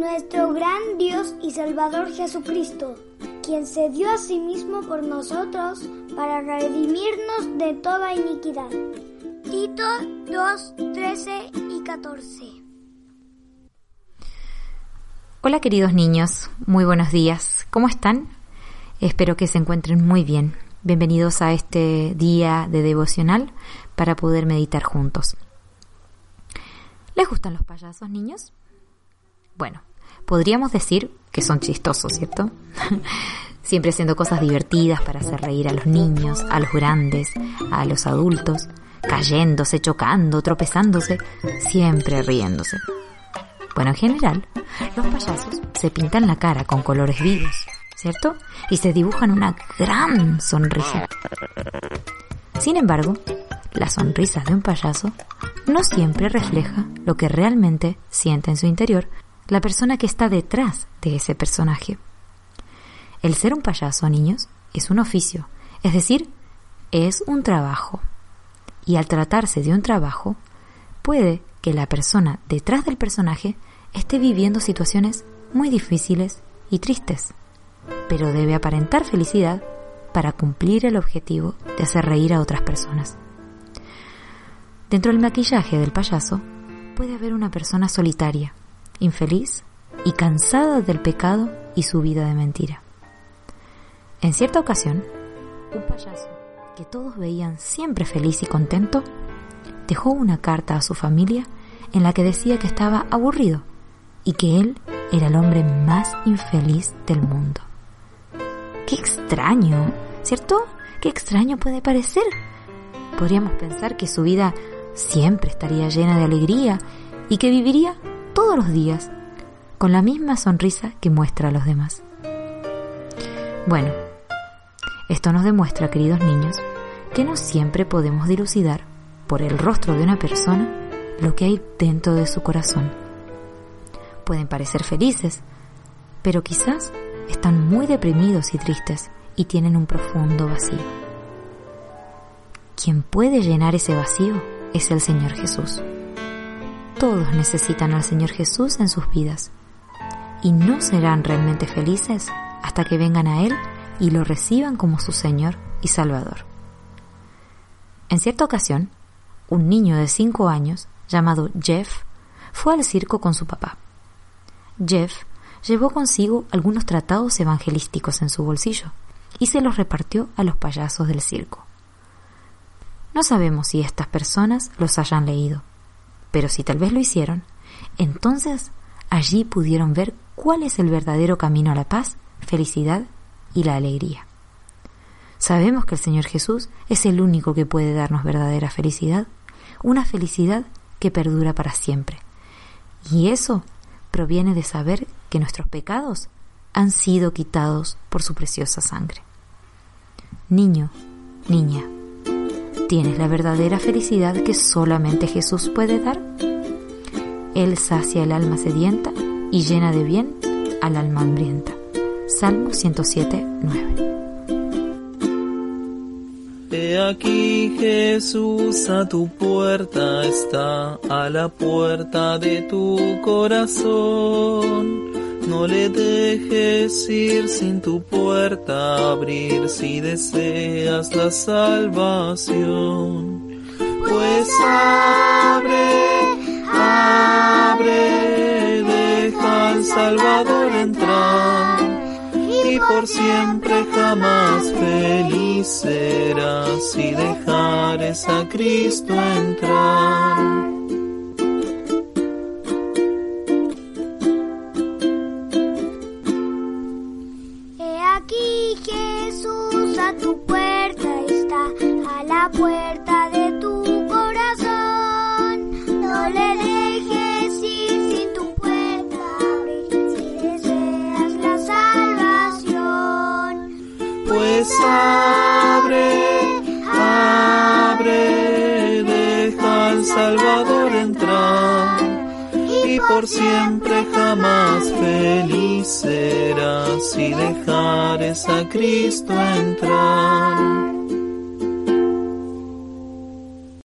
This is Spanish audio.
nuestro gran Dios y Salvador Jesucristo, quien se dio a sí mismo por nosotros para redimirnos de toda iniquidad. Tito 2, 13 y 14. Hola queridos niños, muy buenos días. ¿Cómo están? Espero que se encuentren muy bien. Bienvenidos a este día de devocional para poder meditar juntos. ¿Les gustan los payasos, niños? Bueno, podríamos decir que son chistosos, ¿cierto? Siempre haciendo cosas divertidas para hacer reír a los niños, a los grandes, a los adultos, cayéndose, chocando, tropezándose, siempre riéndose. Bueno, en general, los payasos se pintan la cara con colores vivos, ¿cierto? Y se dibujan una gran sonrisa. Sin embargo, la sonrisa de un payaso no siempre refleja lo que realmente siente en su interior la persona que está detrás de ese personaje. El ser un payaso, niños, es un oficio, es decir, es un trabajo. Y al tratarse de un trabajo, puede que la persona detrás del personaje esté viviendo situaciones muy difíciles y tristes, pero debe aparentar felicidad para cumplir el objetivo de hacer reír a otras personas. Dentro del maquillaje del payaso puede haber una persona solitaria, infeliz y cansada del pecado y su vida de mentira. En cierta ocasión, un payaso que todos veían siempre feliz y contento, dejó una carta a su familia en la que decía que estaba aburrido y que él era el hombre más infeliz del mundo. ¡Qué extraño! ¿Cierto? ¡Qué extraño puede parecer! Podríamos pensar que su vida siempre estaría llena de alegría y que viviría todos los días con la misma sonrisa que muestra a los demás. Bueno, esto nos demuestra, queridos niños, que no siempre podemos dilucidar por el rostro de una persona lo que hay dentro de su corazón. Pueden parecer felices, pero quizás están muy deprimidos y tristes y tienen un profundo vacío. Quien puede llenar ese vacío es el Señor Jesús. Todos necesitan al Señor Jesús en sus vidas y no serán realmente felices hasta que vengan a Él y lo reciban como su Señor y Salvador. En cierta ocasión, un niño de cinco años llamado Jeff fue al circo con su papá. Jeff llevó consigo algunos tratados evangelísticos en su bolsillo y se los repartió a los payasos del circo. No sabemos si estas personas los hayan leído, pero si tal vez lo hicieron, entonces allí pudieron ver cuál es el verdadero camino a la paz, felicidad y la alegría. Sabemos que el Señor Jesús es el único que puede darnos verdadera felicidad, una felicidad que perdura para siempre. Y eso proviene de saber que nuestros pecados han sido quitados por su preciosa sangre. Niño, niña, ¿Tienes la verdadera felicidad que solamente Jesús puede dar? Él sacia el alma sedienta y llena de bien al alma hambrienta. Salmo 107, 9. He aquí Jesús a tu puerta está, a la puerta de tu corazón no le dejes ir sin tu puerta abrir si deseas la salvación. Pues abre, abre, deja al Salvador entrar y por siempre jamás feliz serás si dejares a Cristo entrar. Puerta de tu corazón. No le dejes ir sin tu puerta abrir si deseas la salvación. Pues abre, abre, deja al Salvador entrar. Y por siempre jamás feliz serás si dejares a Cristo entrar.